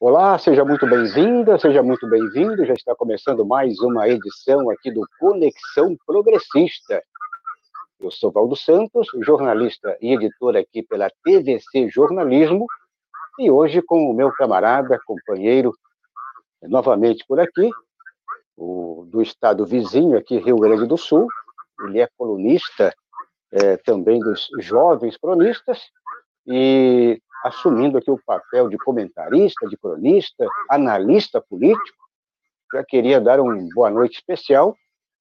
Olá, seja muito bem-vinda, seja muito bem-vindo. Já está começando mais uma edição aqui do Conexão Progressista. Eu sou Valdo Santos, jornalista e editor aqui pela TVC Jornalismo, e hoje com o meu camarada, companheiro, novamente por aqui, o, do estado vizinho aqui, Rio Grande do Sul. Ele é colunista é, também dos jovens cronistas e assumindo aqui o papel de comentarista, de cronista, analista político. Já queria dar uma boa noite especial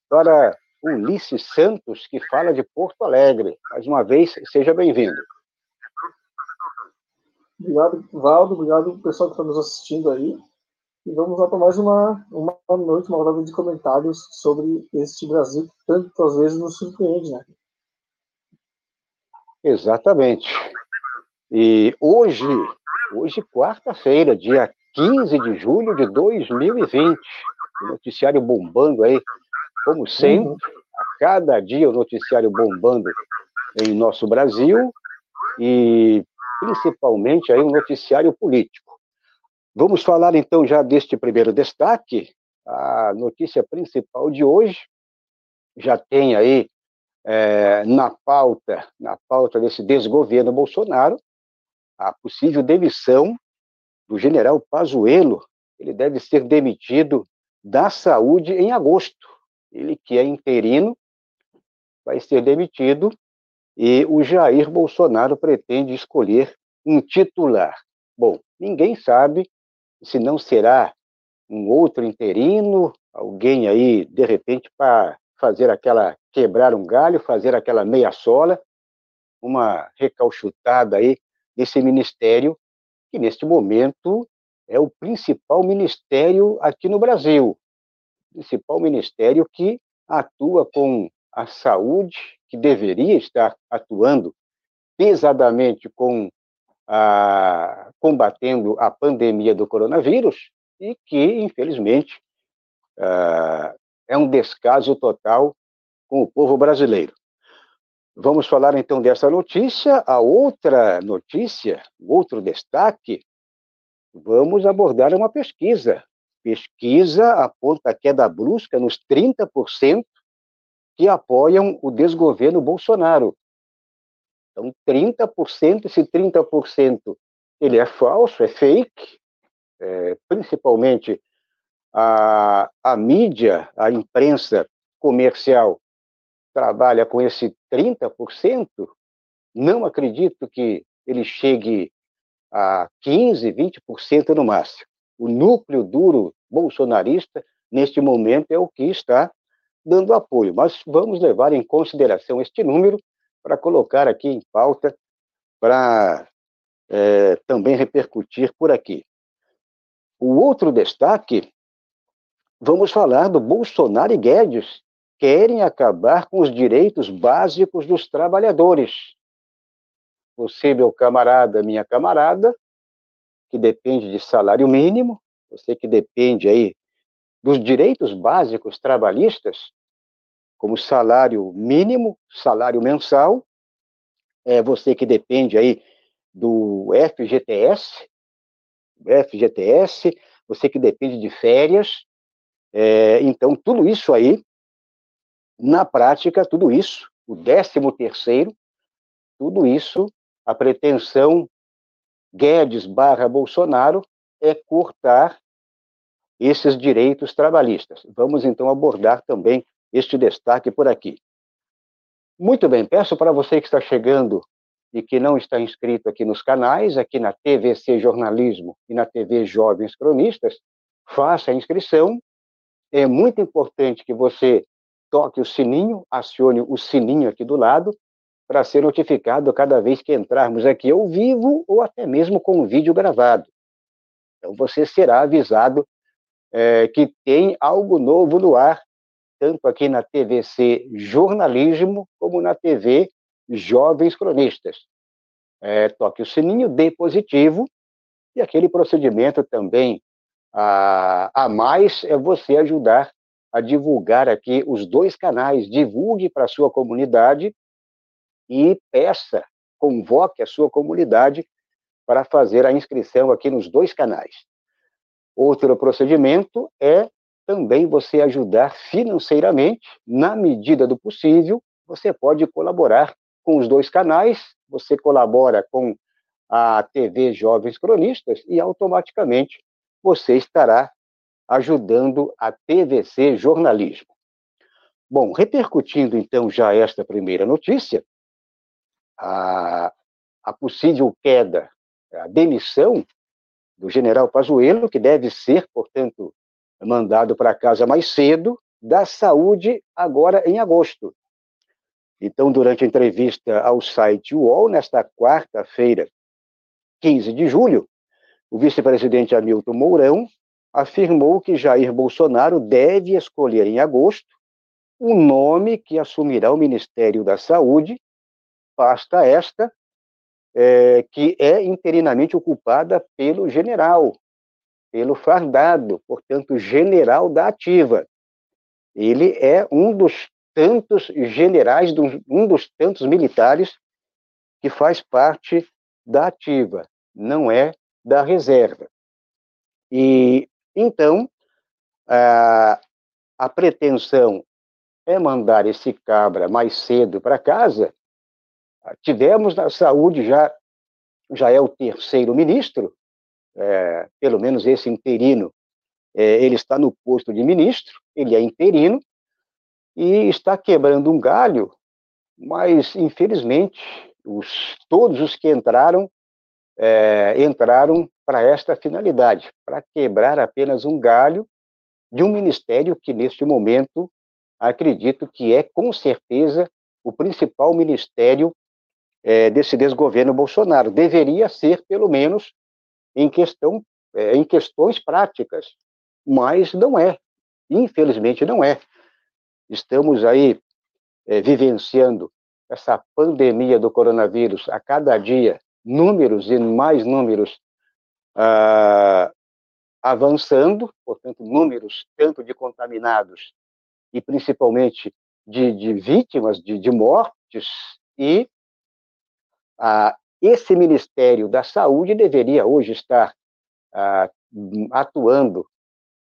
para Ulisses Santos, que fala de Porto Alegre. Mais uma vez, seja bem-vindo. Obrigado, Valdo. Obrigado, pessoal que está nos assistindo aí. E vamos lá para mais uma, uma noite, uma roda de comentários sobre este Brasil que tantas vezes nos surpreende, né? Exatamente. E hoje, hoje quarta-feira, dia 15 de julho de 2020, o noticiário bombando aí, como sempre, uhum. a cada dia o noticiário bombando em nosso Brasil e principalmente aí o noticiário político. Vamos falar então já deste primeiro destaque, a notícia principal de hoje já tem aí é, na pauta, na pauta desse desgoverno Bolsonaro, a possível demissão do general Pazuello. Ele deve ser demitido da saúde em agosto. Ele que é interino vai ser demitido e o Jair Bolsonaro pretende escolher um titular. Bom, ninguém sabe se não será um outro interino, alguém aí de repente para fazer aquela quebrar um galho, fazer aquela meia sola, uma recalchutada aí desse ministério, que neste momento é o principal ministério aqui no Brasil, principal ministério que atua com a saúde, que deveria estar atuando pesadamente com a, combatendo a pandemia do coronavírus e que, infelizmente, uh, é um descaso total com o povo brasileiro. Vamos falar então dessa notícia. A outra notícia, outro destaque, vamos abordar uma pesquisa. Pesquisa aponta queda brusca nos 30% que apoiam o desgoverno Bolsonaro. Então, 30%, esse 30% ele é falso, é fake, é, principalmente a, a mídia, a imprensa comercial trabalha com esse 30%, não acredito que ele chegue a 15%, 20% no máximo. O núcleo duro bolsonarista, neste momento, é o que está dando apoio, mas vamos levar em consideração este número para colocar aqui em pauta, para é, também repercutir por aqui. O outro destaque, vamos falar do Bolsonaro e Guedes, querem acabar com os direitos básicos dos trabalhadores. Você, meu camarada, minha camarada, que depende de salário mínimo, você que depende aí dos direitos básicos trabalhistas, como salário mínimo, salário mensal, é você que depende aí do FGTS, FGTS, você que depende de férias, é, então tudo isso aí na prática, tudo isso, o décimo terceiro, tudo isso, a pretensão Guedes barra Bolsonaro é cortar esses direitos trabalhistas. Vamos então abordar também este destaque por aqui. Muito bem, peço para você que está chegando e que não está inscrito aqui nos canais, aqui na TVC Jornalismo e na TV Jovens Cronistas, faça a inscrição. É muito importante que você toque o sininho, acione o sininho aqui do lado, para ser notificado cada vez que entrarmos aqui ao vivo ou até mesmo com o vídeo gravado. Então você será avisado é, que tem algo novo no ar, tanto aqui na TVC Jornalismo como na TV Jovens Cronistas. É, toque o sininho, dê positivo, e aquele procedimento também a, a mais é você ajudar a divulgar aqui os dois canais. Divulgue para a sua comunidade e peça, convoque a sua comunidade para fazer a inscrição aqui nos dois canais. Outro procedimento é também você ajudar financeiramente, na medida do possível, você pode colaborar com os dois canais, você colabora com a TV Jovens Cronistas e automaticamente você estará ajudando a TVC Jornalismo. Bom, repercutindo então já esta primeira notícia, a, a possível queda, a demissão do general Pazuello, que deve ser, portanto, mandado para casa mais cedo, da saúde agora em agosto. Então, durante a entrevista ao site UOL, nesta quarta-feira, 15 de julho, o vice-presidente Hamilton Mourão afirmou que Jair Bolsonaro deve escolher em agosto o nome que assumirá o Ministério da Saúde, pasta esta é, que é interinamente ocupada pelo general, pelo fardado, portanto, general da ativa. Ele é um dos tantos generais, um dos tantos militares que faz parte da ativa, não é da reserva. E então a, a pretensão é mandar esse cabra mais cedo para casa. Tivemos na saúde já já é o terceiro ministro, é, pelo menos esse interino, é, ele está no posto de ministro, ele é interino, e está quebrando um galho, mas infelizmente os, todos os que entraram é, entraram para esta finalidade, para quebrar apenas um galho de um ministério que neste momento acredito que é com certeza o principal ministério é, desse desgoverno Bolsonaro. Deveria ser pelo menos em questão é, em questões práticas, mas não é. Infelizmente não é estamos aí é, vivenciando essa pandemia do coronavírus a cada dia, números e mais números ah, avançando, portanto, números tanto de contaminados e principalmente de, de vítimas, de, de, mortes, e ah, esse Ministério da Saúde deveria hoje estar ah, atuando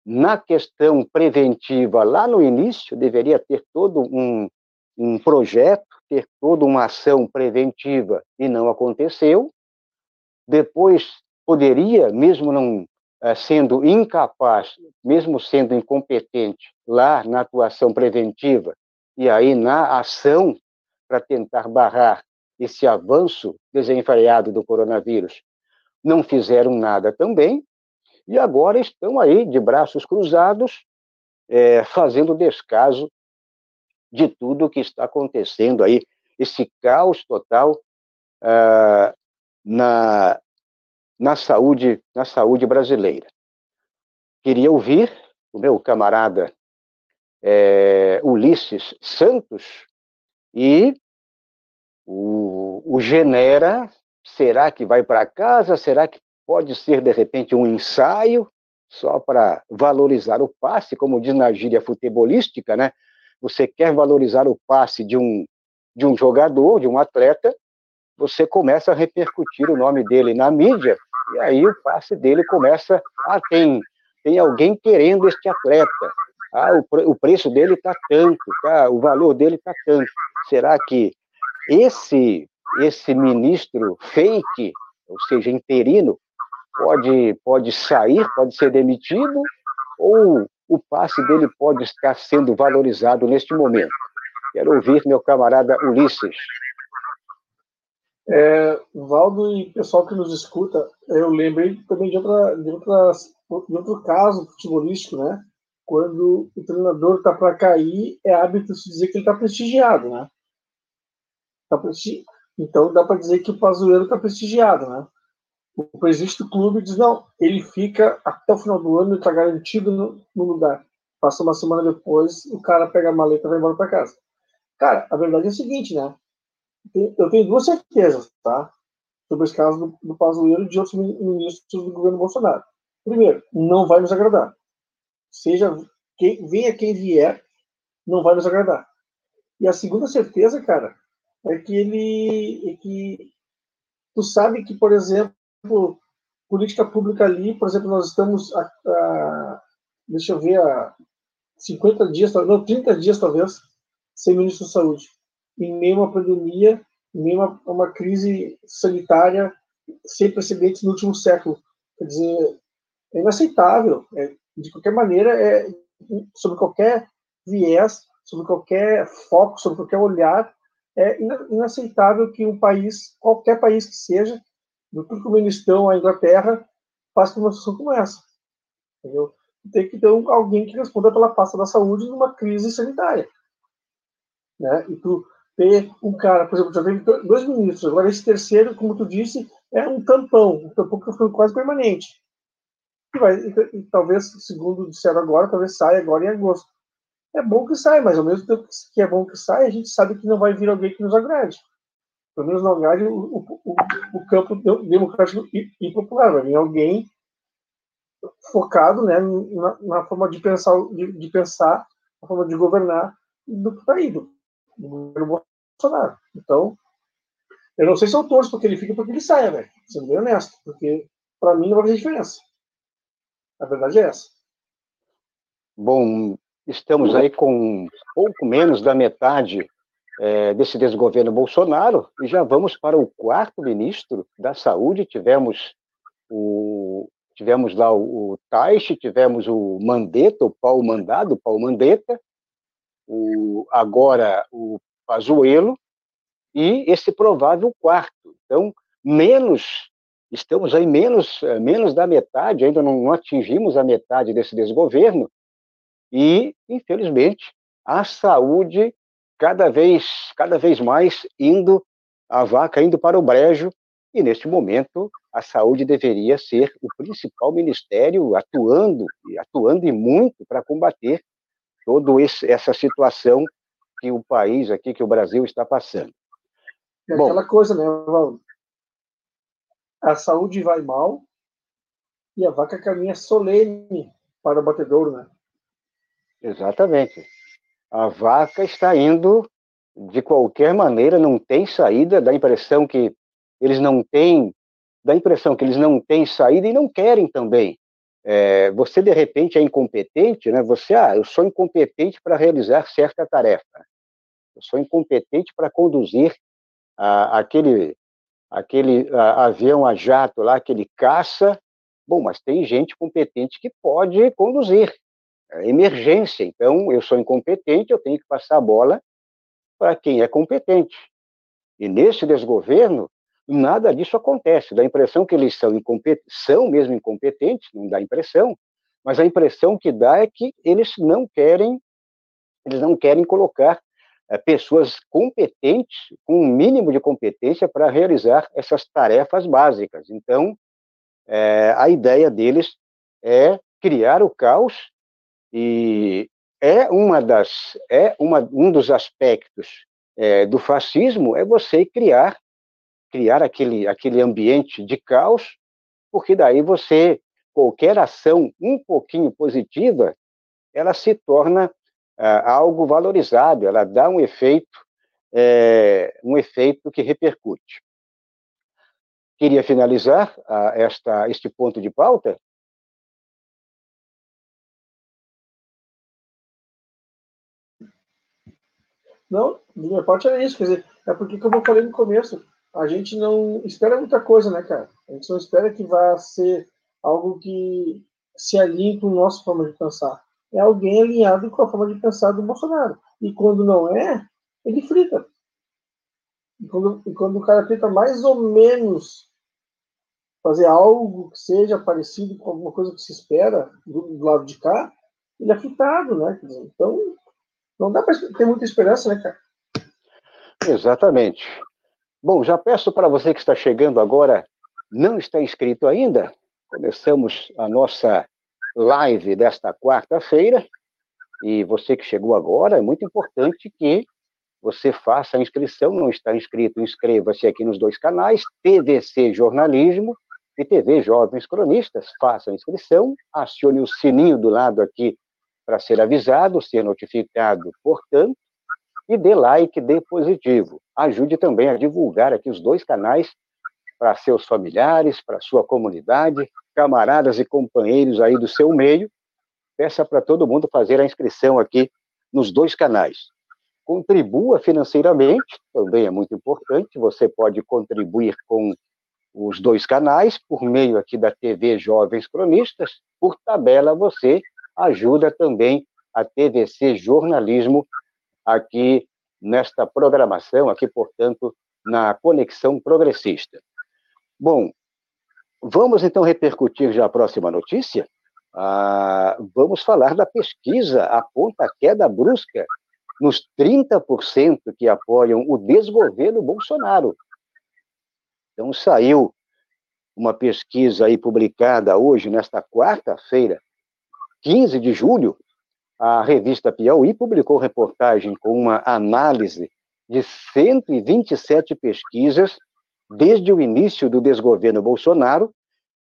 na questão preventiva, lá no início, deveria ter todo um, um projeto, ter toda uma ação preventiva, e não aconteceu. Depois, poderia, mesmo não eh, sendo incapaz, mesmo sendo incompetente, lá na atuação preventiva, e aí na ação para tentar barrar esse avanço desenfreado do coronavírus, não fizeram nada também, e agora estão aí de braços cruzados, é, fazendo descaso de tudo que está acontecendo aí, esse caos total ah, na, na, saúde, na saúde brasileira. Queria ouvir o meu camarada é, Ulisses Santos e o, o Genera, será que vai para casa? Será que pode ser, de repente, um ensaio só para valorizar o passe, como diz na gíria futebolística, né? Você quer valorizar o passe de um, de um jogador, de um atleta, você começa a repercutir o nome dele na mídia, e aí o passe dele começa, ah, tem, tem alguém querendo este atleta, ah, o, o preço dele está tanto, tá, o valor dele está tanto. Será que esse, esse ministro fake, ou seja, interino, pode, pode sair, pode ser demitido, ou o passe dele pode estar sendo valorizado neste momento? Quero ouvir meu camarada Ulisses. É, Valdo e pessoal que nos escuta, eu lembrei também de, outra, de, outras, de outro caso futebolístico, né? Quando o treinador está para cair, é hábito se dizer que ele está prestigiado, né? Tá prestigi... Então dá para dizer que o Pazuello está prestigiado, né? o presidente do clube diz: não, ele fica até o final do ano e está garantido no, no, lugar. Passa uma semana depois, o cara pega a maleta e vai embora para casa. Cara, a verdade é a seguinte, né? Eu tenho duas certezas, tá? Sobre esse caso do, do Pazuello e de outros ministros do governo Bolsonaro. Primeiro, não vai nos agradar. Seja quem, venha quem vier, não vai nos agradar. E a segunda certeza, cara, é que ele. É que tu sabe que, por exemplo, política pública ali, por exemplo, nós estamos, a, a, deixa eu ver, a 50 dias, não, 30 dias talvez, sem ministro da Saúde, em meio a pandemia, em meio a uma, crise sanitária sem precedentes no último século. Quer dizer, é inaceitável. É, de qualquer maneira, é, sobre qualquer viés, sobre qualquer foco, sobre qualquer olhar, é inaceitável que um país, qualquer país que seja, do Turcomenistão à Inglaterra, por uma situação como essa. Entendeu? Tem que ter alguém que responda pela pasta da saúde numa crise sanitária. Né? E tu ter um cara, por exemplo, já teve dois ministros, agora esse terceiro, como tu disse, é um tampão, um tampão que foi quase permanente. E, vai, e, e, talvez, segundo disseram agora, talvez saia agora em agosto. É bom que saia, mas ao mesmo tempo que é bom que saia, a gente sabe que não vai vir alguém que nos agrade. Pelo menos não agrade o, o, o, campo democrático e, e, popular. Vai vir alguém focado né, na, na forma de pensar, de, de, pensar, na forma de governar do que está aí, do governo Bolsonaro. Então, eu não sei se eu torço porque ele fica porque ele saia, velho. Sendo bem honesto. Porque, para mim, não vai fazer diferença. A verdade é essa. Bom, estamos aí com pouco menos da metade é, desse desgoverno Bolsonaro e já vamos para o quarto ministro da Saúde. Tivemos o tivemos lá o, o Taixe, tivemos o Mandetta, o Paulo Mandado, o Paulo Mandetta, o, agora o Pazuello e esse provável quarto. Então, menos estamos aí menos menos da metade, ainda não, não atingimos a metade desse desgoverno e, infelizmente, a saúde cada vez, cada vez mais indo, a vaca indo para o brejo, e neste momento a saúde deveria ser o principal ministério atuando, atuando e muito para combater toda essa situação que o país aqui, que o Brasil está passando. É Bom, aquela coisa, né, Valdo? A saúde vai mal e a vaca caminha solene para o batedouro, né? Exatamente. A vaca está indo de qualquer maneira, não tem saída, dá a impressão que eles não têm, dá a impressão que eles não têm saída e não querem também. É, você de repente é incompetente, né? Você, ah, eu sou incompetente para realizar certa tarefa. Eu sou incompetente para conduzir ah, aquele aquele ah, avião a jato lá, aquele caça. Bom, mas tem gente competente que pode conduzir. É emergência. Então, eu sou incompetente, eu tenho que passar a bola para quem é competente. E nesse desgoverno, nada disso acontece. Dá a impressão que eles são, são mesmo incompetentes, não dá impressão, mas a impressão que dá é que eles não querem, eles não querem colocar é, pessoas competentes, com um mínimo de competência para realizar essas tarefas básicas. Então, é, a ideia deles é criar o caos e é uma das é uma, um dos aspectos é, do fascismo é você criar criar aquele aquele ambiente de caos, porque daí você qualquer ação um pouquinho positiva, ela se torna ah, algo valorizado, ela dá um efeito é, um efeito que repercute. Queria finalizar ah, esta este ponto de pauta Não, minha parte era isso, quer dizer, é porque, como eu falei no começo, a gente não espera muita coisa, né, cara? A gente não espera que vá ser algo que se alinhe com a nossa forma de pensar. É alguém alinhado com a forma de pensar do Bolsonaro. E quando não é, ele frita. E quando, e quando o cara tenta mais ou menos fazer algo que seja parecido com alguma coisa que se espera do, do lado de cá, ele é fritado, né? Então, não dá para ter muita esperança, né, cara? Exatamente. Bom, já peço para você que está chegando agora, não está inscrito ainda, começamos a nossa live desta quarta-feira, e você que chegou agora, é muito importante que você faça a inscrição, não está inscrito, inscreva-se aqui nos dois canais, TVC Jornalismo e TV Jovens Cronistas, faça a inscrição, acione o sininho do lado aqui para ser avisado, ser notificado, portanto, e dê like, dê positivo. Ajude também a divulgar aqui os dois canais para seus familiares, para sua comunidade, camaradas e companheiros aí do seu meio. Peça para todo mundo fazer a inscrição aqui nos dois canais. Contribua financeiramente, também é muito importante. Você pode contribuir com os dois canais, por meio aqui da TV Jovens Cronistas. Por tabela, você ajuda também a TVC Jornalismo aqui nesta programação, aqui, portanto, na Conexão Progressista. Bom, vamos então repercutir já a próxima notícia. Ah, vamos falar da pesquisa aponta a queda brusca nos 30% que apoiam o desgoverno Bolsonaro. Então saiu uma pesquisa aí publicada hoje, nesta quarta-feira, 15 de julho, a revista Piauí publicou reportagem com uma análise de 127 pesquisas desde o início do desgoverno Bolsonaro,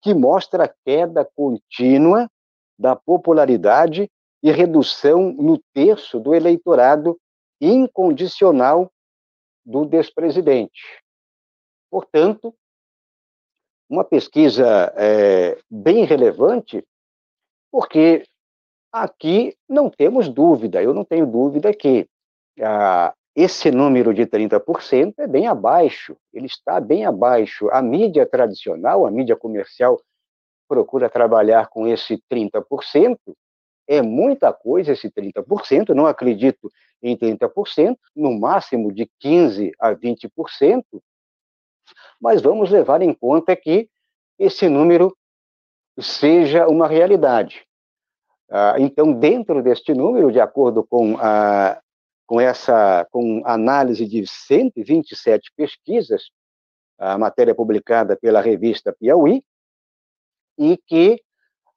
que mostra queda contínua da popularidade e redução no terço do eleitorado incondicional do despresidente. Portanto, uma pesquisa é, bem relevante, porque aqui não temos dúvida, eu não tenho dúvida que ah, esse número de 30% é bem abaixo, ele está bem abaixo. A mídia tradicional, a mídia comercial, procura trabalhar com esse 30%, é muita coisa esse 30%, não acredito em 30%, no máximo de 15% a 20%, mas vamos levar em conta que esse número seja uma realidade. Ah, então, dentro deste número, de acordo com, a, com essa com análise de 127 pesquisas, a matéria publicada pela revista Piauí, e que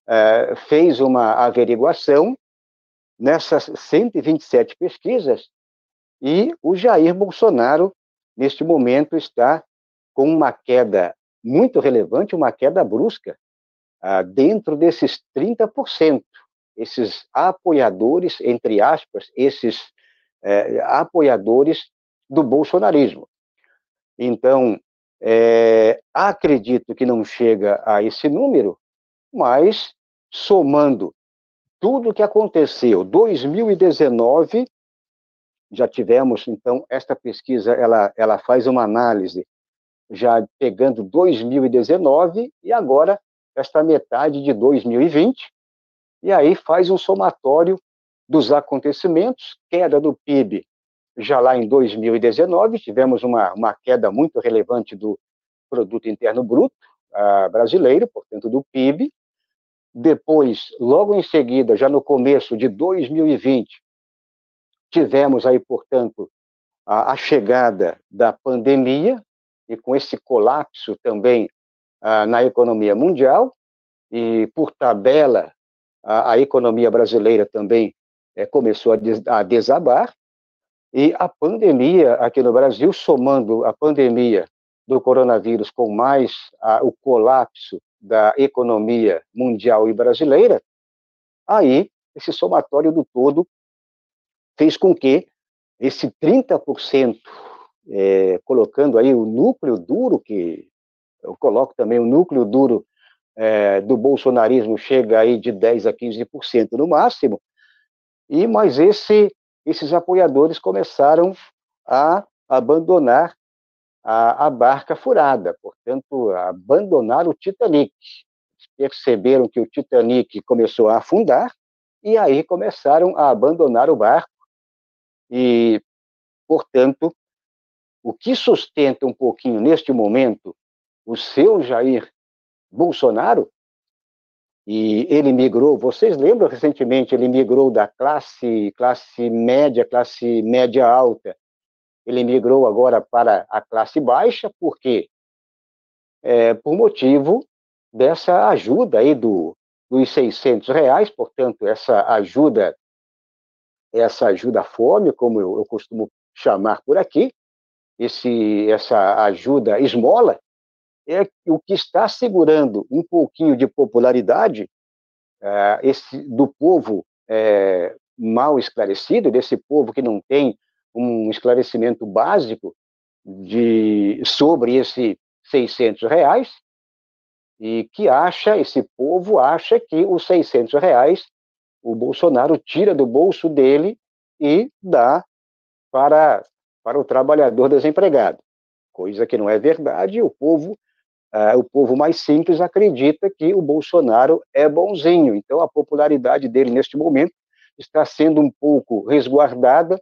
eh, fez uma averiguação nessas 127 pesquisas, e o Jair Bolsonaro, neste momento, está com uma queda muito relevante, uma queda brusca, ah, dentro desses 30%. Esses apoiadores, entre aspas, esses eh, apoiadores do bolsonarismo. Então, é, acredito que não chega a esse número, mas somando tudo que aconteceu, 2019, já tivemos, então, esta pesquisa, ela, ela faz uma análise já pegando 2019 e agora esta metade de 2020, e aí faz um somatório dos acontecimentos, queda do PIB já lá em 2019, tivemos uma, uma queda muito relevante do produto interno bruto uh, brasileiro, portanto do PIB. Depois, logo em seguida, já no começo de 2020, tivemos aí, portanto, a, a chegada da pandemia, e com esse colapso também ah, na economia mundial, e por tabela, a, a economia brasileira também é, começou a, des, a desabar, e a pandemia aqui no Brasil, somando a pandemia do coronavírus com mais a, o colapso da economia mundial e brasileira, aí esse somatório do todo fez com que esse 30% é, colocando aí o núcleo duro, que eu coloco também o núcleo duro é, do bolsonarismo, chega aí de 10% a 15% no máximo, e mas esse, esses apoiadores começaram a abandonar a, a barca furada, portanto, abandonar o Titanic. Perceberam que o Titanic começou a afundar, e aí começaram a abandonar o barco, e, portanto, o que sustenta um pouquinho neste momento o seu Jair Bolsonaro, e ele migrou, vocês lembram recentemente, ele migrou da classe, classe média, classe média alta, ele migrou agora para a classe baixa, por quê? É, por motivo dessa ajuda aí do, dos 600 reais, portanto, essa ajuda, essa ajuda fome, como eu, eu costumo chamar por aqui, esse, essa ajuda esmola, é o que está segurando um pouquinho de popularidade é, esse, do povo é, mal esclarecido, desse povo que não tem um esclarecimento básico de, sobre esse 600 reais e que acha, esse povo acha que os 600 reais o Bolsonaro tira do bolso dele e dá para, para o trabalhador desempregado, coisa que não é verdade. O povo, uh, o povo mais simples acredita que o Bolsonaro é bonzinho. Então, a popularidade dele neste momento está sendo um pouco resguardada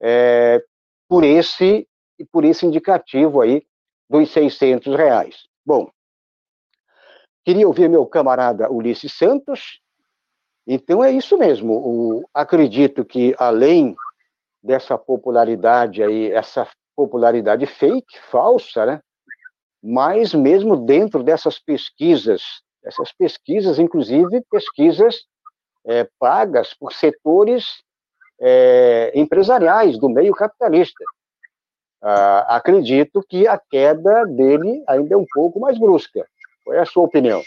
é, por esse por esse indicativo aí dos 600 reais. Bom, queria ouvir meu camarada Ulisses Santos. Então é isso mesmo. O, acredito que além dessa popularidade aí, essa popularidade fake, falsa, né? Mas mesmo dentro dessas pesquisas, essas pesquisas, inclusive pesquisas é, pagas por setores é, empresariais do meio capitalista. Ah, acredito que a queda dele ainda é um pouco mais brusca. Qual é a sua opinião?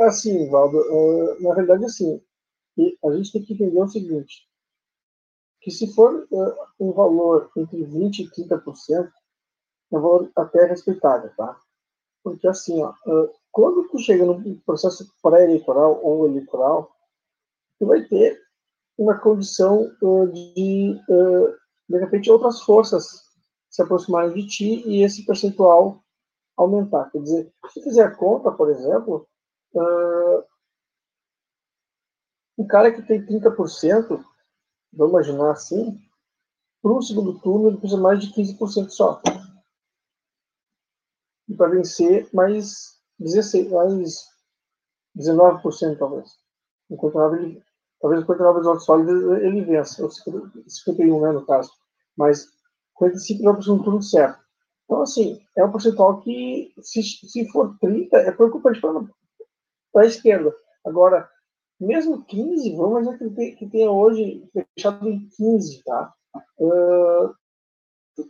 Assim, Valdo, uh, na verdade, assim, a gente tem que entender o seguinte, que se for uh, um valor entre 20% e 30%, um valor até respeitável, tá? Porque, assim, ó, quando tu chega no processo pré-eleitoral ou eleitoral, tu vai ter uma condição de, de repente, outras forças se aproximarem de ti e esse percentual aumentar. Quer dizer, se fizer a conta, por exemplo, um cara que tem 30%, vamos imaginar assim, para um segundo turno ele precisa mais de 15% só. Para vencer, mais 16, mais 19% talvez. Enquanto ele, talvez enquanto o votos sólidos ele vença, 51, né, no caso. Mas 45% no turno certo. Então, assim, é um percentual que, se, se for 30, é preocupante para a esquerda. Agora, mesmo 15, vamos imaginar que, tem, que hoje fechado em 15, tá? Uh,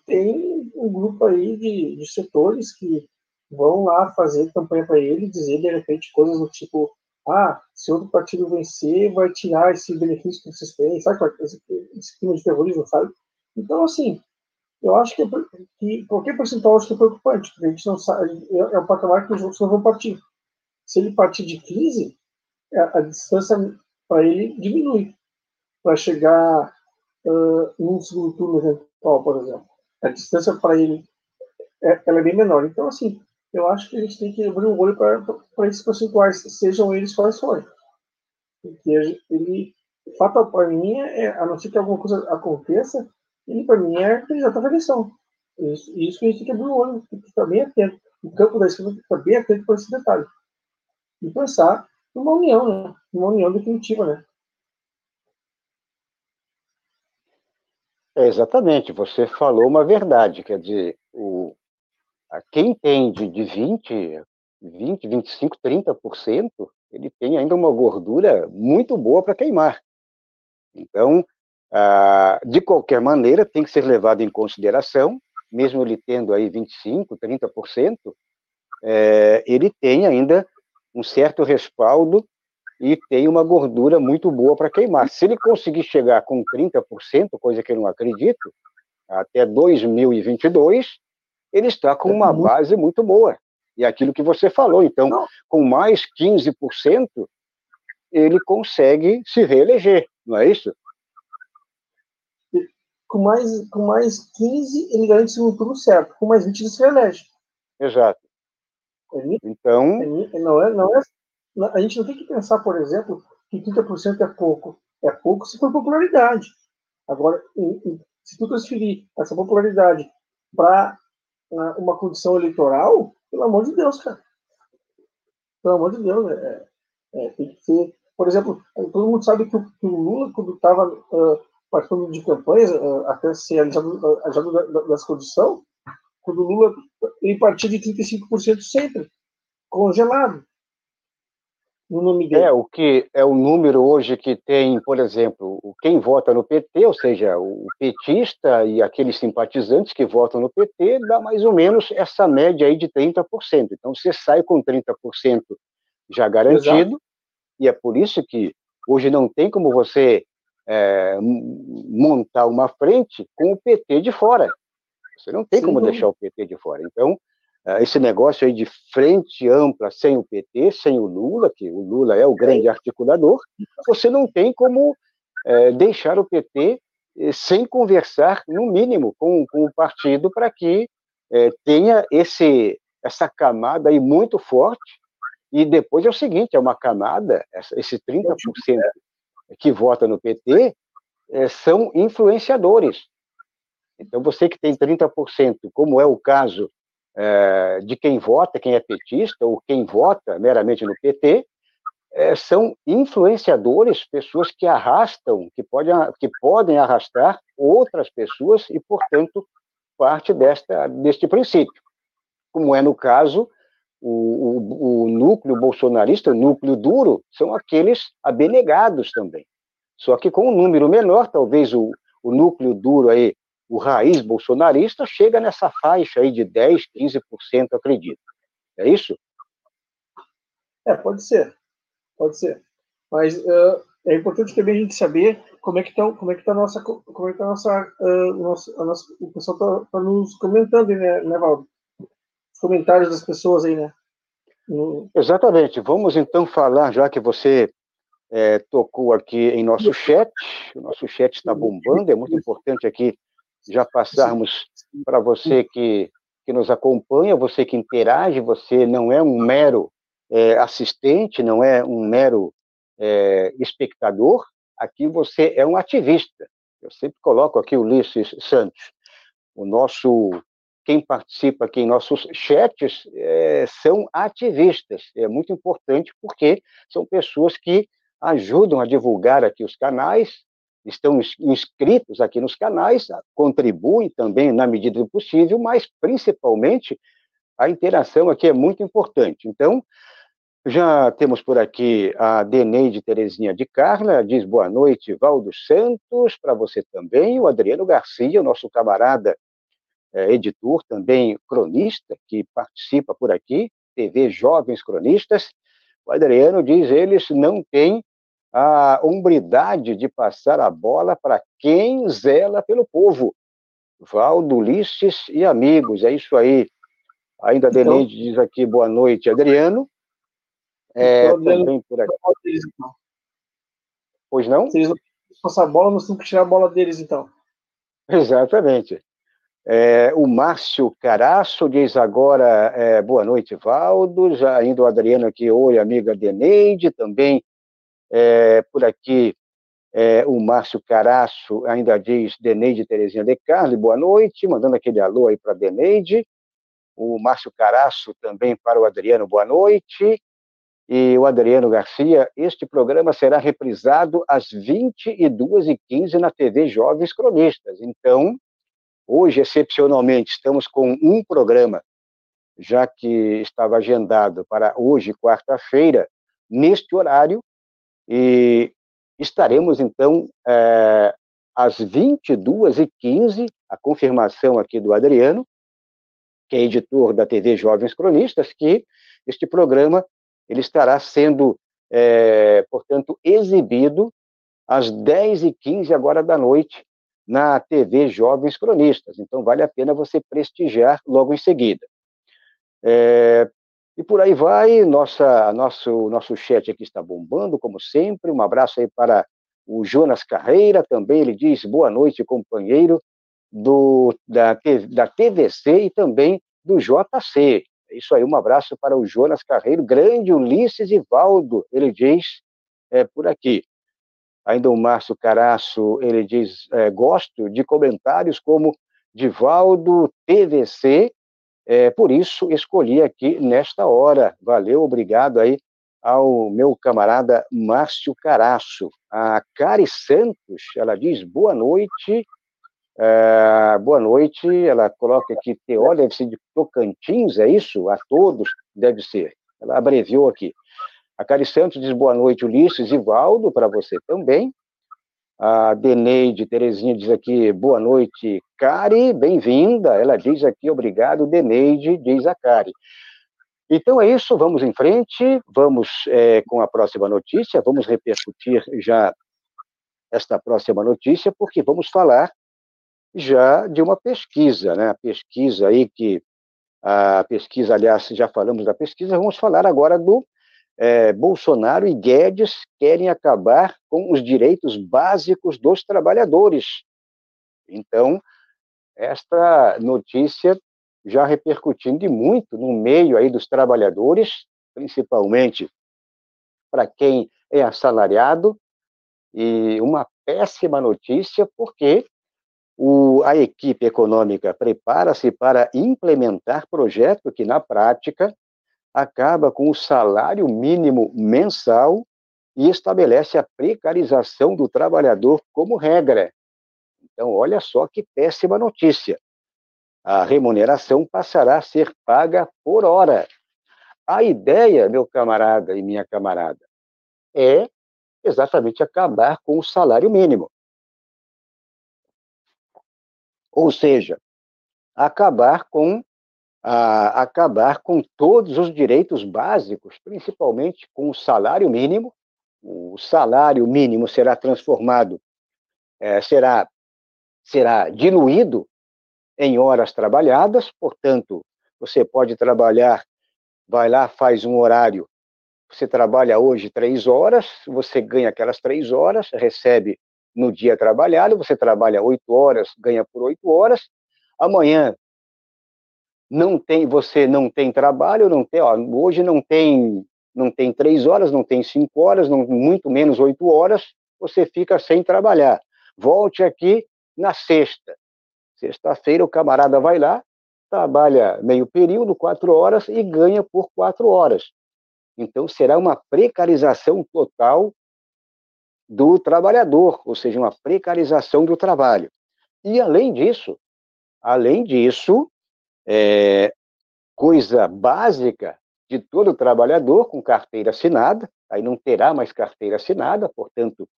tem um grupo aí de, de setores que vão lá fazer campanha para ele, dizer de repente coisas do tipo: ah, se outro partido vencer, vai tirar esse benefício que vocês têm, sabe? Esse, esse clima de terrorismo, sabe? Então, assim, eu acho que, que qualquer percentual é preocupante, porque a gente não sabe, é, é o patamar que os outros não vão partir. Se ele partir de 15, a, a distância para ele diminui, para chegar uh, num segundo turno eventual, por exemplo. A distância para ele é, ela é bem menor. Então, assim, eu acho que a gente tem que abrir um olho para esses percentuais, sejam eles quais forem. Porque ele, fato para mim, é, a não ser que alguma coisa aconteça, ele, para mim, é candidato à eleição. Isso, isso que a gente tem que abrir o olho, tem que ficar bem atento. O campo da esquerda tem que ficar bem atento para esse detalhe. E pensar numa união, né? Uma união definitiva, né? É, exatamente, você falou uma verdade, quer dizer, o, quem tem de, de 20, 20, 25, 30%, ele tem ainda uma gordura muito boa para queimar. Então, ah, de qualquer maneira, tem que ser levado em consideração, mesmo ele tendo aí 25, 30%, é, ele tem ainda um certo respaldo e tem uma gordura muito boa para queimar. Se ele conseguir chegar com 30%, coisa que eu não acredito, até 2022, ele está com uma base muito boa. E aquilo que você falou, então, com mais 15%, ele consegue se reeleger, não é isso? com mais, com mais 15, ele garante segundo turno certo. Com mais 20, ele se reelege. Exato. então. não é, não é, a gente não tem que pensar, por exemplo, que 30% é pouco. É pouco se for popularidade. Agora, se tu transferir essa popularidade para uma condição eleitoral, pelo amor de Deus, cara. Pelo amor de Deus, é, é, tem que ser. Por exemplo, todo mundo sabe que o, que o Lula, quando estava uh, participando de campanhas, eh, até ser alijado, alijado das condições, quando o Lula ele partia de 35% sempre, congelado. No nome dele. É, o que é o número hoje que tem, por exemplo, quem vota no PT, ou seja, o petista e aqueles simpatizantes que votam no PT, dá mais ou menos essa média aí de 30%. Então você sai com 30% já garantido, Exato. e é por isso que hoje não tem como você é, montar uma frente com o PT de fora. Você não tem Sim, como deixar o PT de fora. Então, esse negócio aí de frente ampla sem o PT, sem o Lula, que o Lula é o grande articulador, você não tem como é, deixar o PT é, sem conversar, no mínimo, com, com o partido para que é, tenha esse, essa camada aí muito forte. E depois é o seguinte, é uma camada, esse 30% que vota no PT, é, são influenciadores. Então, você que tem 30%, como é o caso é, de quem vota, quem é petista, ou quem vota meramente no PT, é, são influenciadores, pessoas que arrastam, que podem, que podem arrastar outras pessoas e, portanto, parte desta, deste princípio. Como é no caso, o, o, o núcleo bolsonarista, o núcleo duro, são aqueles abnegados também. Só que com um número menor, talvez o, o núcleo duro aí o raiz bolsonarista chega nessa faixa aí de 10%, 15%, acredito. É isso? É, pode ser. Pode ser. Mas uh, é importante também a gente saber como é que está como é que tá a nossa como é que tá a nossa, uh, nossa, a nossa o pessoal está tá nos comentando né, né Valdo? Os comentários das pessoas aí, né? No... Exatamente. Vamos então falar, já que você é, tocou aqui em nosso chat, o nosso chat está bombando, é muito importante aqui já passarmos para você que, que nos acompanha, você que interage, você não é um mero é, assistente, não é um mero é, espectador, aqui você é um ativista. Eu sempre coloco aqui Ulisses Santos. O nosso, quem participa aqui em nossos chats é, são ativistas. É muito importante porque são pessoas que ajudam a divulgar aqui os canais, estão inscritos aqui nos canais, contribuem também na medida do possível, mas principalmente a interação aqui é muito importante. Então, já temos por aqui a Deneide Terezinha de Carla, diz boa noite, Valdo Santos, para você também, o Adriano Garcia, nosso camarada é, editor, também cronista, que participa por aqui, TV Jovens Cronistas. O Adriano diz, eles não têm a hombridade de passar a bola para quem zela pelo povo. Valdo, Ulisses e amigos, é isso aí. Ainda então, Deneide diz aqui, boa noite, Adriano. É, também por aqui. Então. Pois não? Se eles não passar a bola, nós temos que tirar a bola deles, então. Exatamente. É, o Márcio Caraço diz agora, é, boa noite, Valdo. Já ainda o Adriano aqui, oi, amiga Deneide, também é, por aqui, é, o Márcio Caraço ainda diz Deneide Terezinha de Carli, boa noite, mandando aquele alô aí para Deneide. O Márcio Caraço também para o Adriano, boa noite. E o Adriano Garcia, este programa será reprisado às 22h15 na TV Jovens Cronistas. Então, hoje, excepcionalmente, estamos com um programa, já que estava agendado para hoje, quarta-feira, neste horário, e estaremos, então, é, às 22h15, a confirmação aqui do Adriano, que é editor da TV Jovens Cronistas, que este programa ele estará sendo, é, portanto, exibido às 10h15 agora da noite na TV Jovens Cronistas. Então, vale a pena você prestigiar logo em seguida. É, e por aí vai, nossa, nosso, nosso chat aqui está bombando, como sempre. Um abraço aí para o Jonas Carreira, também ele diz boa noite, companheiro do, da, da TVC e também do JC. É isso aí, um abraço para o Jonas Carreiro, grande Ulisses e Valdo, ele diz é, por aqui. Ainda o Márcio Caraço, ele diz, é, gosto de comentários como Divaldo, TVC é, por isso, escolhi aqui nesta hora. Valeu, obrigado aí ao meu camarada Márcio Caraço. A Cari Santos, ela diz boa noite. É, boa noite, ela coloca aqui Teó, deve ser de Tocantins, é isso? A todos, deve ser. Ela abreviou aqui. A Cari Santos diz boa noite, Ulisses e Valdo, para você também. A Deneide Terezinha diz aqui, boa noite, Cari, bem-vinda. Ela diz aqui, obrigado, Deneide, diz a Cari. Então é isso, vamos em frente, vamos é, com a próxima notícia, vamos repercutir já esta próxima notícia, porque vamos falar já de uma pesquisa, né? A pesquisa aí que a pesquisa, aliás, já falamos da pesquisa, vamos falar agora do é, Bolsonaro e Guedes querem acabar com os direitos básicos dos trabalhadores. Então, esta notícia já repercutindo muito no meio aí dos trabalhadores, principalmente para quem é assalariado, e uma péssima notícia porque o, a equipe econômica prepara-se para implementar projeto que, na prática, acaba com o salário mínimo mensal e estabelece a precarização do trabalhador como regra. Então, olha só que péssima notícia. A remuneração passará a ser paga por hora. A ideia, meu camarada e minha camarada, é exatamente acabar com o salário mínimo. Ou seja, acabar com a, acabar com todos os direitos básicos, principalmente com o salário mínimo. O salário mínimo será transformado, é, será, será diluído em horas trabalhadas, portanto, você pode trabalhar, vai lá, faz um horário, você trabalha hoje três horas, você ganha aquelas três horas, recebe no dia trabalhado, você trabalha oito horas, ganha por oito horas. Amanhã não tem, você não tem trabalho, não tem, ó, hoje não tem, não tem três horas, não tem cinco horas, não, muito menos oito horas, você fica sem trabalhar. Volte aqui na sexta. Sexta-feira o camarada vai lá, trabalha meio período, quatro horas, e ganha por quatro horas. Então será uma precarização total do trabalhador, ou seja, uma precarização do trabalho. E além disso, além disso, é, coisa básica de todo trabalhador com carteira assinada, aí não terá mais carteira assinada, portanto,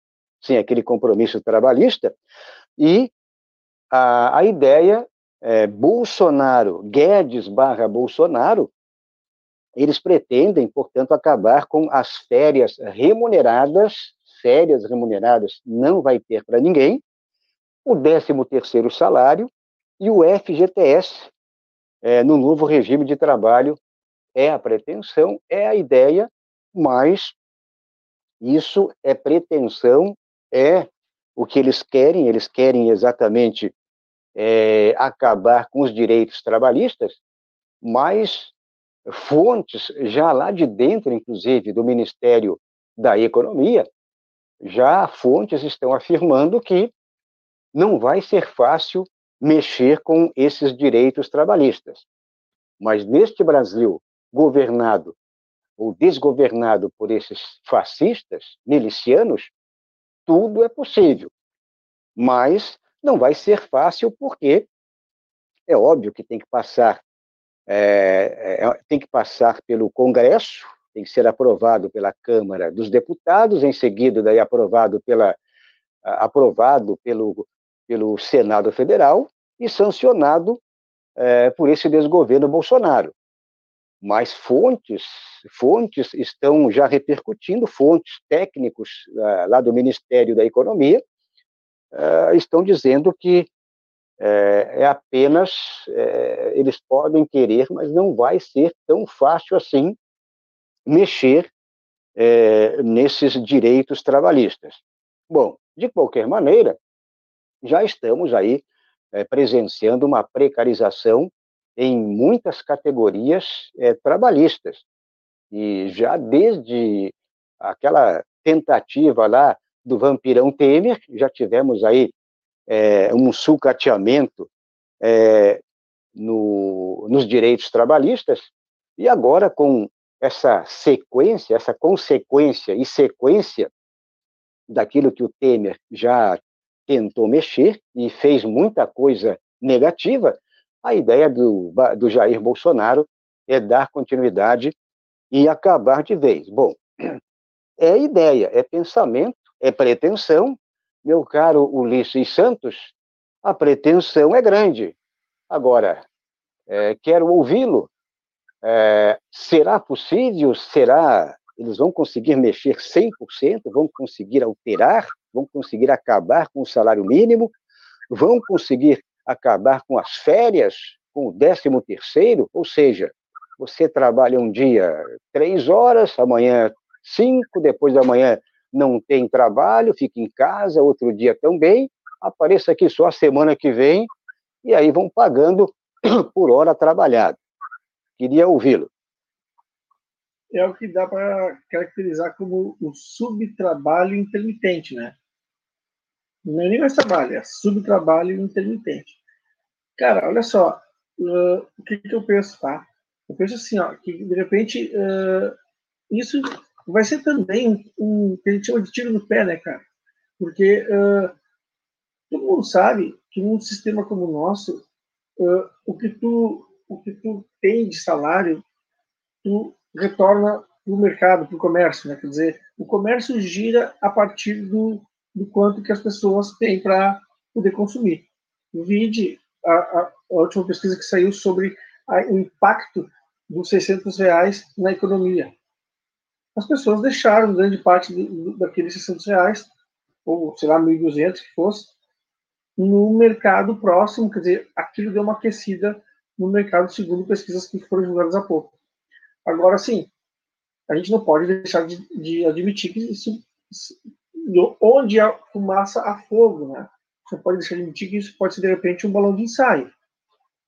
sem aquele compromisso trabalhista, e a, a ideia é, Bolsonaro, Guedes barra Bolsonaro, eles pretendem, portanto, acabar com as férias remuneradas férias remuneradas não vai ter para ninguém, o 13º salário e o FGTS é, no novo regime de trabalho. É a pretensão, é a ideia, mas isso é pretensão, é o que eles querem, eles querem exatamente é, acabar com os direitos trabalhistas, mas fontes já lá de dentro, inclusive, do Ministério da Economia, já fontes estão afirmando que não vai ser fácil mexer com esses direitos trabalhistas. Mas neste Brasil governado ou desgovernado por esses fascistas, milicianos, tudo é possível. Mas não vai ser fácil porque é óbvio que tem que passar é, é, tem que passar pelo Congresso, tem que ser aprovado pela Câmara dos Deputados, em seguida daí aprovado pela aprovado pelo pelo Senado Federal e sancionado é, por esse desgoverno Bolsonaro. Mas fontes fontes estão já repercutindo, fontes técnicos uh, lá do Ministério da Economia uh, estão dizendo que é, é apenas é, eles podem querer, mas não vai ser tão fácil assim mexer é, nesses direitos trabalhistas. Bom, de qualquer maneira, já estamos aí é, presenciando uma precarização em muitas categorias é, trabalhistas. E já desde aquela tentativa lá do vampirão Temer, já tivemos aí é, um sucateamento é, no, nos direitos trabalhistas, e agora com essa sequência, essa consequência e sequência daquilo que o Temer já tentou mexer e fez muita coisa negativa, a ideia do, do Jair Bolsonaro é dar continuidade e acabar de vez. Bom, é ideia, é pensamento, é pretensão. Meu caro Ulisses Santos, a pretensão é grande. Agora, é, quero ouvi-lo é, será possível? Será? Eles vão conseguir mexer 100%? Vão conseguir alterar? Vão conseguir acabar com o salário mínimo? Vão conseguir acabar com as férias, com o décimo terceiro, ou seja, você trabalha um dia três horas, amanhã cinco, depois da manhã não tem trabalho, fica em casa, outro dia também, apareça aqui só a semana que vem, e aí vão pagando por hora trabalhada. Queria ouvi-lo. É o que dá para caracterizar como o subtrabalho intermitente, né? Não é nem mais trabalho, é subtrabalho intermitente. Cara, olha só, uh, o que, que, eu penso, tá? Eu penso assim, ó, que de repente uh, isso vai ser também um, que a gente chama de tiro no pé, né, cara? Porque uh, todo mundo sabe que num sistema como o nosso, o que tu o que tu tem de salário, tu retorna para o mercado, para o comércio, né? Quer dizer, o comércio gira a partir do do quanto que as pessoas têm para poder consumir. Vide a, a, a, última pesquisa que saiu sobre a, o impacto dos 600 reais na economia. As pessoas deixaram grande parte daqueles 600 reais, ou sei lá, 1.200 que fosse, no mercado próximo, quer dizer, aquilo deu uma aquecida no mercado, segundo pesquisas que foram divulgadas há pouco. Agora, sim, a gente não pode deixar de, de admitir que isso onde há fumaça, há fogo, né? Você pode deixar de mentir que isso pode ser, de repente, um balão de ensaio.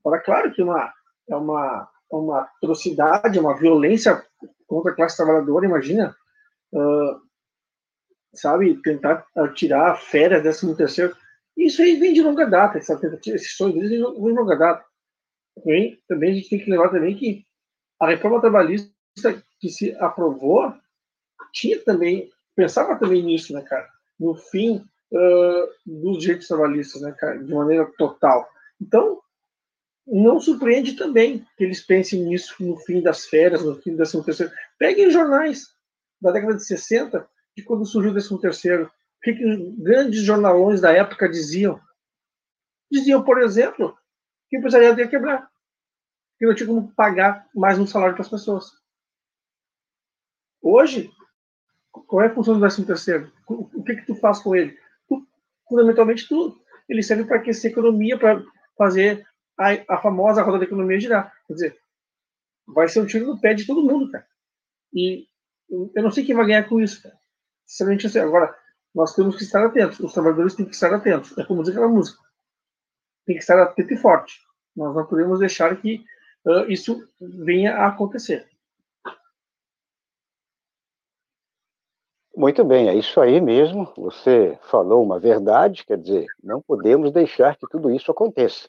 Agora, claro que uma, é uma, é uma atrocidade, uma violência contra a classe trabalhadora, imagina, uh, sabe, tentar tirar férias décimo terceiro. Isso aí vem de longa data, essa tentativa, esse sonho deles vem de longa data. Também, também a gente tem que lembrar também que a reforma trabalhista que se aprovou tinha também pensava também nisso, né, cara? No fim uh, dos direitos trabalhistas, né, cara? De maneira total. Então, não surpreende também que eles pensem nisso no fim das férias, no fim do 13 terceiro. Peguem jornais da década de 60, de quando surgiu o 13 terceiro. O que, que os grandes jornalões da época diziam? Diziam, por exemplo, que o empresariado ia quebrar. Que não tinha como pagar mais um salário para as pessoas. Hoje, qual é a função do 13 terceiro? O que que tu faz com ele? Tu, fundamentalmente tudo. Ele serve para aquecer a economia, para fazer a, a, famosa roda da economia girar. Quer dizer, vai ser um tiro no pé de todo mundo, cara. E eu não sei quem vai ganhar com isso, cara. Sinceramente, assim, agora, nós temos que estar atentos. Os trabalhadores têm que estar atentos. É como dizer aquela música. Tem que estar atento e forte. Nós não podemos deixar que uh, isso venha a acontecer. Muito bem, é isso aí mesmo. Você falou uma verdade, quer dizer, não podemos deixar que tudo isso aconteça.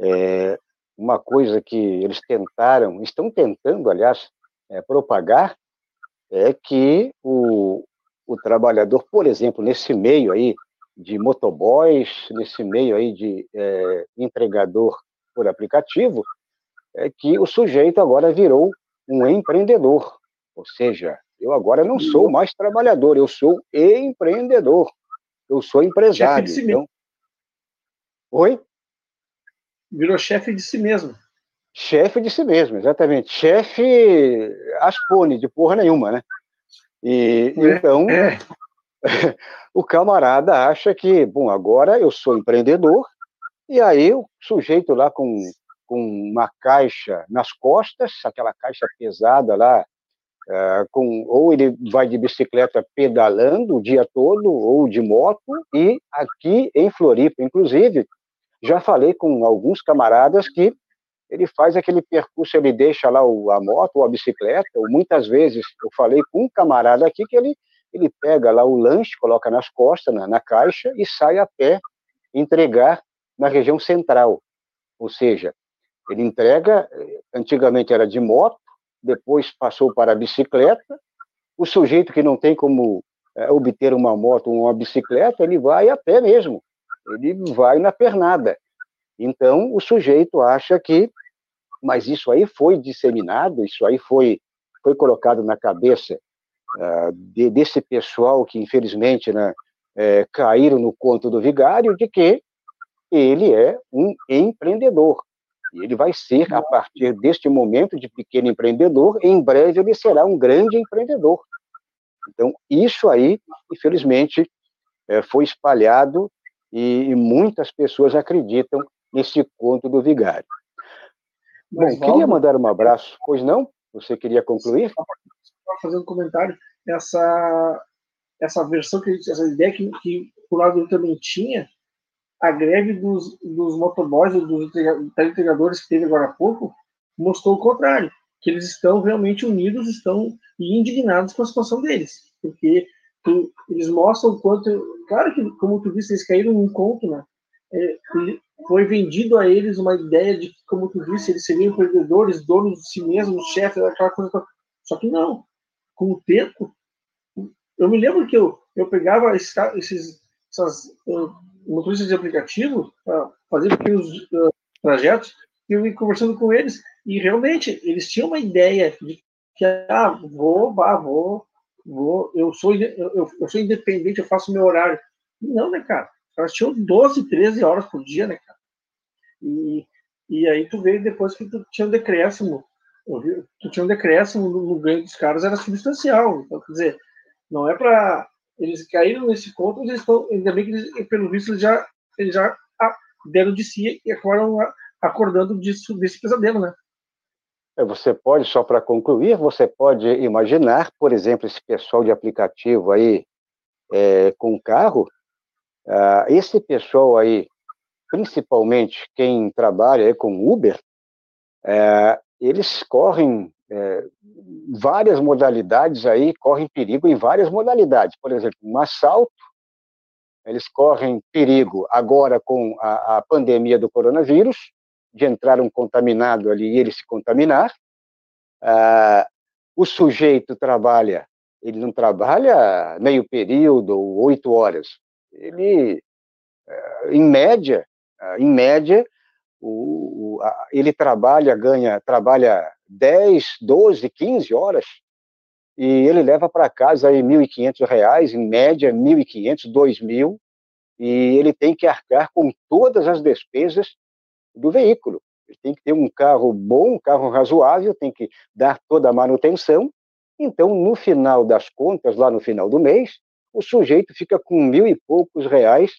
É uma coisa que eles tentaram, estão tentando, aliás, é, propagar, é que o, o trabalhador, por exemplo, nesse meio aí de motoboys, nesse meio aí de é, entregador por aplicativo, é que o sujeito agora virou um empreendedor, ou seja, eu agora não sou mais trabalhador, eu sou empreendedor. Eu sou empresário. Chefe de si então... mesmo. Oi? Virou chefe de si mesmo. Chefe de si mesmo, exatamente. Chefe aspone, de porra nenhuma, né? E é, então é. o camarada acha que, bom, agora eu sou empreendedor, e aí o sujeito lá com, com uma caixa nas costas, aquela caixa pesada lá, Uh, com, ou ele vai de bicicleta pedalando o dia todo, ou de moto, e aqui em Floripa, inclusive, já falei com alguns camaradas que ele faz aquele percurso, ele deixa lá o, a moto ou a bicicleta, ou muitas vezes eu falei com um camarada aqui que ele, ele pega lá o lanche, coloca nas costas, na, na caixa, e sai a pé entregar na região central. Ou seja, ele entrega, eh, antigamente era de moto, depois passou para a bicicleta. O sujeito que não tem como é, obter uma moto ou uma bicicleta, ele vai a pé mesmo, ele vai na pernada. Então, o sujeito acha que, mas isso aí foi disseminado, isso aí foi, foi colocado na cabeça uh, de, desse pessoal que, infelizmente, né, é, caíram no conto do vigário, de que ele é um empreendedor. E ele vai ser, a partir deste momento de pequeno empreendedor, em breve ele será um grande empreendedor. Então, isso aí, infelizmente, é, foi espalhado e, muitas pessoas acreditam nesse conto do vigário. Mas, Bom, queria mandar um abraço, pois não? Você queria concluir? Só fazer um comentário, essa, essa versão, que essa ideia que, que o lado também tinha, a greve dos, dos motoboys, dos entregadores que teve agora há pouco, mostrou o contrário, que eles estão realmente unidos, estão indignados com a situação deles, porque tu, eles mostram o quanto, claro que, como tu disse, eles caíram num conto, né? É, foi vendido a eles uma ideia de que, como tu disse, eles seriam empreendedores, donos de si mesmos, chefes, aquela coisa. Só que não. Com o tempo, eu me lembro que eu, eu pegava esses, essas uh, motoristas de aplicativo para fazer pequenos uh, trajetos e eu ia conversando com eles e realmente eles tinham uma ideia de que ah vou vá, vou vou eu sou eu, eu sou independente eu faço meu horário. Não né cara? Elas tinham 12 13 horas por dia né cara? E, e aí tu veio depois que tu tinha um decréscimo tu tinha um decréscimo no, no ganho dos caras era substancial. Então quer dizer não é para eles caíram nesse conto, eles estão, ainda bem que eles, pelo visto eles já, eles já deram de si e acabaram acordando disso, desse pesadelo, né? É, você pode, só para concluir, você pode imaginar, por exemplo, esse pessoal de aplicativo aí é, com carro, uh, esse pessoal aí, principalmente quem trabalha com Uber, é, eles correm é, várias modalidades aí, correm perigo em várias modalidades. Por exemplo, um assalto, eles correm perigo agora com a, a pandemia do coronavírus, de entrar um contaminado ali e ele se contaminar. Ah, o sujeito trabalha, ele não trabalha meio período, oito horas. Ele, eh, em média, ah, em média, o, o, a, ele trabalha, ganha, trabalha 10, 12, 15 horas e ele leva para casa aí R$ 1.500, em média R$ 1.500, R$ 2.000, e ele tem que arcar com todas as despesas do veículo. Ele tem que ter um carro bom, um carro razoável, tem que dar toda a manutenção. Então, no final das contas, lá no final do mês, o sujeito fica com mil e poucos reais,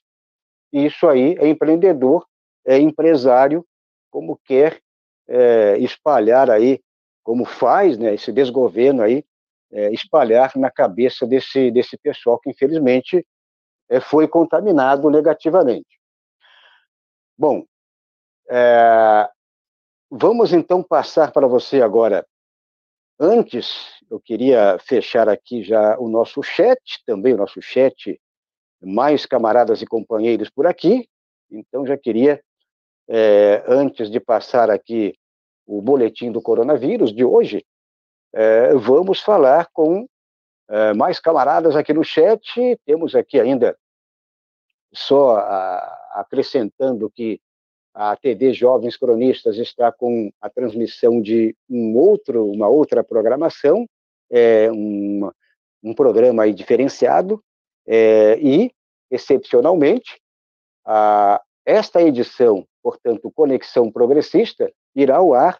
e isso aí é empreendedor é, empresário, como quer é, espalhar aí, como faz, né, esse desgoverno aí, é, espalhar na cabeça desse, desse pessoal que, infelizmente, é, foi contaminado negativamente. Bom, vamos então passar para você agora. Antes, eu queria fechar aqui já o nosso chat, também o nosso chat, mais camaradas e companheiros por aqui. Então, já queria é, antes de passar aqui o boletim do coronavírus de hoje, é, vamos falar com é, mais camaradas aqui no chat. Temos aqui ainda, só a, acrescentando que a TV Jovens Cronistas está com a transmissão de um outro, uma outra programação, é, um, um programa aí diferenciado, é, e, excepcionalmente, a, esta edição portanto, Conexão Progressista, irá ao ar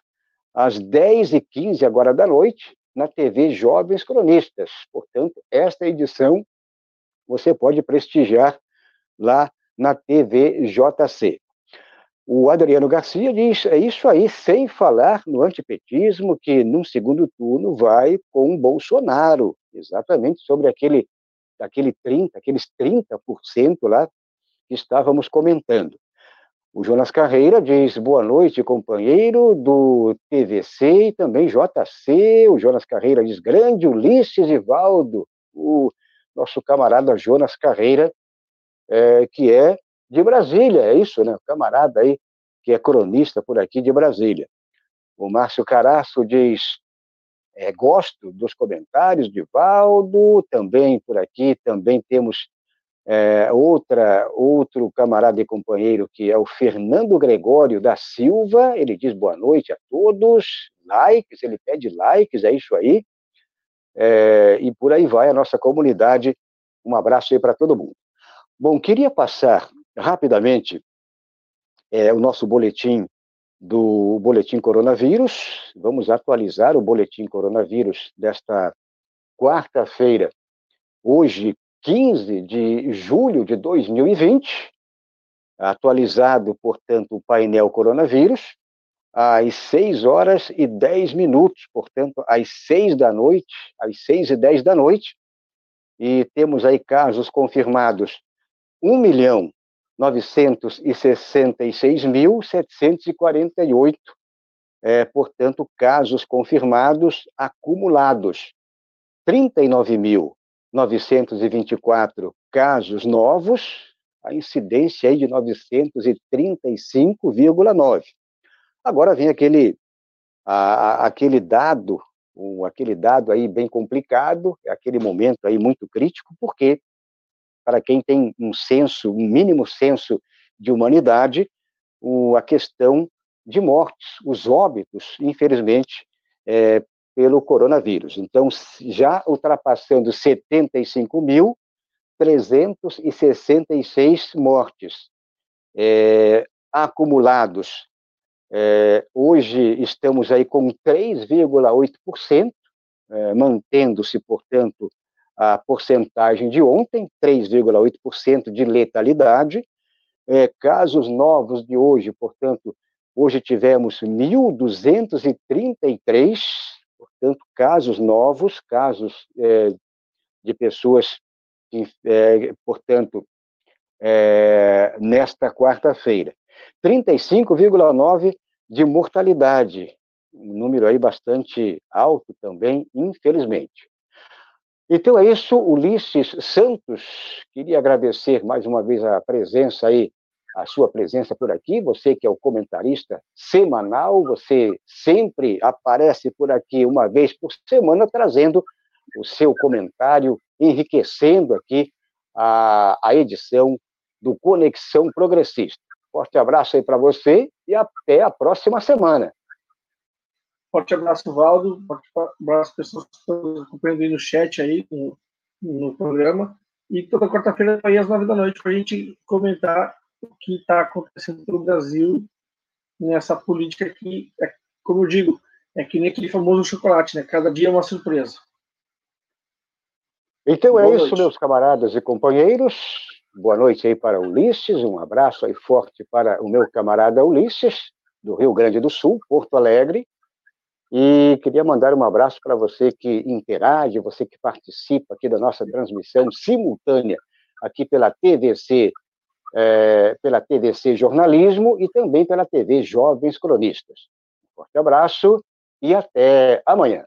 às 10h15 agora da noite, na TV Jovens Cronistas. Portanto, esta edição você pode prestigiar lá na TV JC. O Adriano Garcia diz: é isso aí, sem falar no antipetismo, que num segundo turno vai com Bolsonaro, exatamente sobre aquele, aquele 30, aqueles 30% lá estávamos comentando. O Jonas Carreira diz boa noite, companheiro do TVC e também JC. O Jonas Carreira diz grande Ulisses Ivaldo, o nosso camarada Jonas Carreira, é, que é de Brasília, é isso, né? Camarada aí que é cronista por aqui de Brasília. O Márcio Caraço diz é, gosto dos comentários de Valdo, também por aqui, também temos é, outra, outro camarada e companheiro que é o Fernando Gregório da Silva, ele diz boa noite a todos, likes, ele pede likes, é isso aí, é, e por aí vai a nossa comunidade. Um abraço aí para todo mundo. Bom, queria passar rapidamente é, o nosso boletim do boletim coronavírus. Vamos atualizar o boletim coronavírus desta quarta-feira, hoje, 15 de julho de 2020. atualizado, portanto, o painel coronavírus, às 6 horas e 10 minutos, portanto, às 6 da noite, às 6 e 10 da noite, e temos aí casos confirmados 1 milhão 966.748, é, portanto, casos confirmados acumulados. 39.924 casos novos, a incidência aí de 935,9. Agora vem aquele, a, aquele dado, um, aquele dado aí bem complicado, aquele momento aí muito crítico, porque para quem tem um senso, um mínimo senso de humanidade, o, a questão de mortes, os óbitos, infelizmente, é, pelo coronavírus. Então, já ultrapassando 75.366 mortes é, acumulados é, hoje estamos aí com 3,8%, é, mantendo-se, portanto, a porcentagem de ontem, 3,8% de letalidade. É, casos novos de hoje, portanto, hoje tivemos 1.233, portanto, casos novos, casos é, de pessoas, que, é, portanto, é, nesta quarta-feira. 35,9 de mortalidade, um número aí bastante alto também, infelizmente. Então é isso, Ulisses Santos, queria agradecer mais uma vez a presença aí, a sua presença por aqui, você que é o comentarista semanal, você sempre aparece por aqui uma vez por semana trazendo o seu comentário, enriquecendo aqui a, a edição do Conexão Progressista. Forte abraço aí para você e até a próxima semana. Forte abraço, Valdo. Forte abraço, pessoas que estão acompanhando aí no chat aí, no, no programa. E toda quarta-feira, aí às nove da noite, para a gente comentar o que está acontecendo no Brasil nessa política que, é, como eu digo, é que nem aquele famoso chocolate, né? Cada dia é uma surpresa. Então é Boa é noite. isso, meus camaradas e companheiros. Boa noite aí para Ulisses, um abraço aí forte para o meu camarada Ulisses, do Rio Grande do Sul, Porto Alegre. E queria mandar um abraço para você que interage, você que participa aqui da nossa transmissão simultânea aqui pela TVC, é, pela TVC Jornalismo e também pela TV Jovens Cronistas. Um forte abraço e até amanhã.